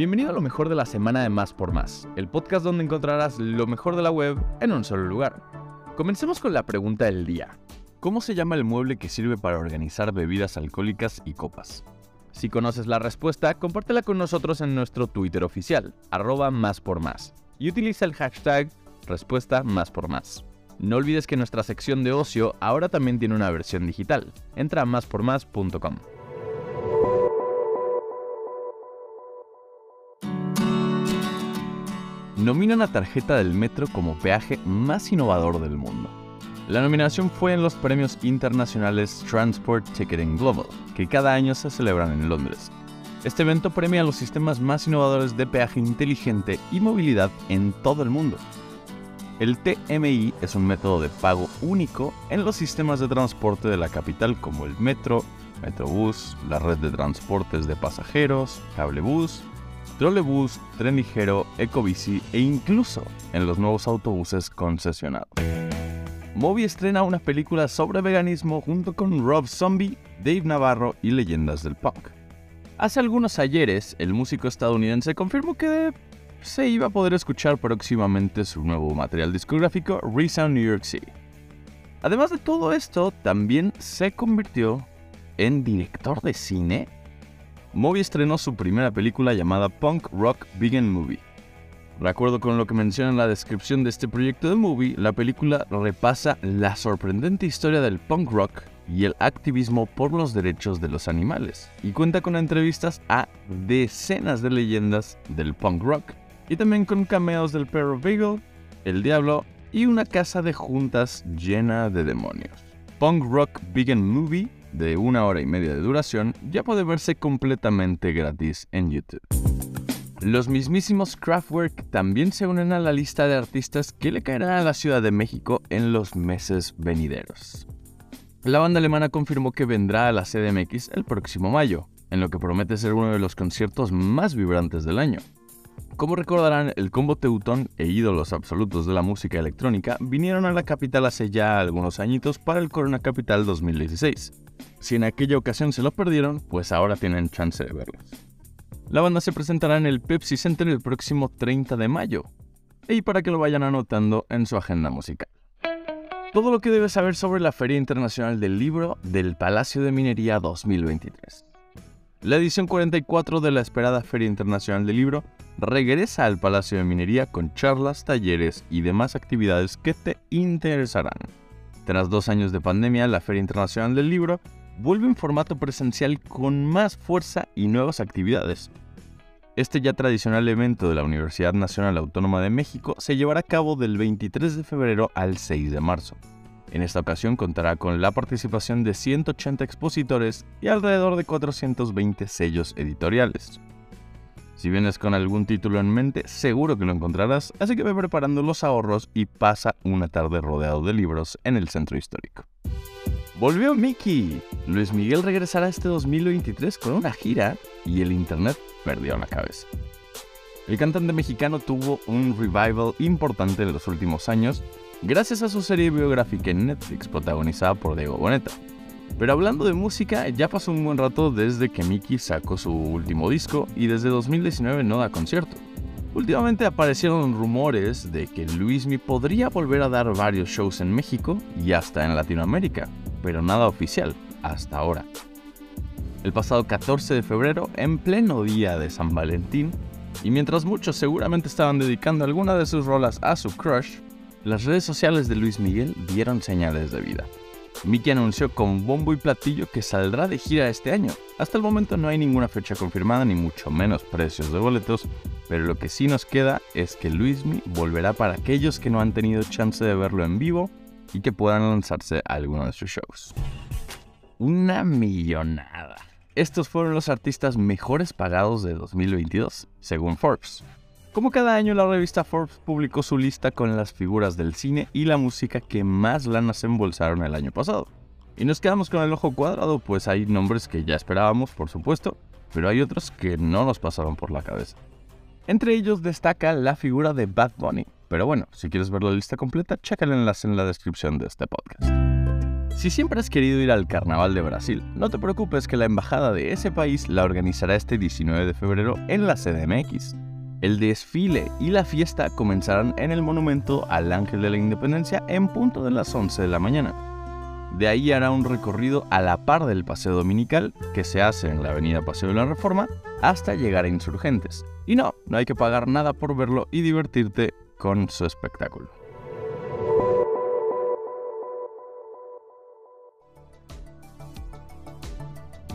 Bienvenido a lo mejor de la semana de Más por Más, el podcast donde encontrarás lo mejor de la web en un solo lugar. Comencemos con la pregunta del día. ¿Cómo se llama el mueble que sirve para organizar bebidas alcohólicas y copas? Si conoces la respuesta, compártela con nosotros en nuestro Twitter oficial, arroba más por más, y utiliza el hashtag respuesta más por más. No olvides que nuestra sección de ocio ahora también tiene una versión digital. Entra a máspormás.com. Nominan a tarjeta del metro como peaje más innovador del mundo. La nominación fue en los premios internacionales Transport Ticketing Global, que cada año se celebran en Londres. Este evento premia los sistemas más innovadores de peaje inteligente y movilidad en todo el mundo. El TMI es un método de pago único en los sistemas de transporte de la capital como el metro, Metrobús, la red de transportes de pasajeros, cablebús, trolebús, tren ligero, ecobici e incluso en los nuevos autobuses concesionados. Moby estrena una película sobre veganismo junto con Rob Zombie, Dave Navarro y leyendas del punk. Hace algunos ayeres, el músico estadounidense confirmó que se iba a poder escuchar próximamente su nuevo material discográfico Resound New York City. Además de todo esto, también se convirtió en director de cine. Moby estrenó su primera película llamada Punk Rock Vegan Movie. De acuerdo con lo que menciona en la descripción de este proyecto de movie, la película repasa la sorprendente historia del punk rock y el activismo por los derechos de los animales, y cuenta con entrevistas a decenas de leyendas del punk rock, y también con cameos del perro Beagle, el diablo y una casa de juntas llena de demonios. Punk Rock Vegan Movie, de una hora y media de duración, ya puede verse completamente gratis en YouTube. Los mismísimos Kraftwerk también se unen a la lista de artistas que le caerán a la Ciudad de México en los meses venideros. La banda alemana confirmó que vendrá a la CDMX el próximo mayo, en lo que promete ser uno de los conciertos más vibrantes del año. Como recordarán, el combo Teutón e ídolos absolutos de la música electrónica vinieron a la capital hace ya algunos añitos para el Corona Capital 2016. Si en aquella ocasión se lo perdieron, pues ahora tienen chance de verlos. La banda se presentará en el Pepsi Center el próximo 30 de mayo, y para que lo vayan anotando en su agenda musical. Todo lo que debes saber sobre la Feria Internacional del Libro del Palacio de Minería 2023. La edición 44 de la esperada Feria Internacional del Libro regresa al Palacio de Minería con charlas, talleres y demás actividades que te interesarán. Tras dos años de pandemia, la Feria Internacional del Libro vuelve en formato presencial con más fuerza y nuevas actividades. Este ya tradicional evento de la Universidad Nacional Autónoma de México se llevará a cabo del 23 de febrero al 6 de marzo. En esta ocasión contará con la participación de 180 expositores y alrededor de 420 sellos editoriales. Si vienes con algún título en mente, seguro que lo encontrarás, así que ve preparando los ahorros y pasa una tarde rodeado de libros en el centro histórico. ¡Volvió Mickey! Luis Miguel regresará este 2023 con una gira y el internet perdió la cabeza. El cantante mexicano tuvo un revival importante en los últimos años gracias a su serie biográfica en Netflix protagonizada por Diego Boneta. Pero hablando de música, ya pasó un buen rato desde que Mickey sacó su último disco y desde 2019 no da concierto. Últimamente aparecieron rumores de que Luismi podría volver a dar varios shows en México y hasta en Latinoamérica, pero nada oficial hasta ahora. El pasado 14 de febrero, en pleno día de San Valentín, y mientras muchos seguramente estaban dedicando alguna de sus rolas a su crush, las redes sociales de Luis Miguel dieron señales de vida. Mickey anunció con bombo y platillo que saldrá de gira este año. Hasta el momento no hay ninguna fecha confirmada ni mucho menos precios de boletos, pero lo que sí nos queda es que Luismi volverá para aquellos que no han tenido chance de verlo en vivo y que puedan lanzarse a alguno de sus shows. Una millonada. Estos fueron los artistas mejores pagados de 2022, según Forbes. Como cada año, la revista Forbes publicó su lista con las figuras del cine y la música que más lanas embolsaron el año pasado. Y nos quedamos con el ojo cuadrado, pues hay nombres que ya esperábamos, por supuesto, pero hay otros que no nos pasaron por la cabeza. Entre ellos destaca la figura de Bad Bunny. Pero bueno, si quieres ver la lista completa, checa el enlace en la descripción de este podcast. Si siempre has querido ir al Carnaval de Brasil, no te preocupes que la embajada de ese país la organizará este 19 de febrero en la CDMX. El desfile y la fiesta comenzarán en el monumento al Ángel de la Independencia en punto de las 11 de la mañana. De ahí hará un recorrido a la par del paseo dominical que se hace en la avenida Paseo de la Reforma hasta llegar a Insurgentes. Y no, no hay que pagar nada por verlo y divertirte con su espectáculo.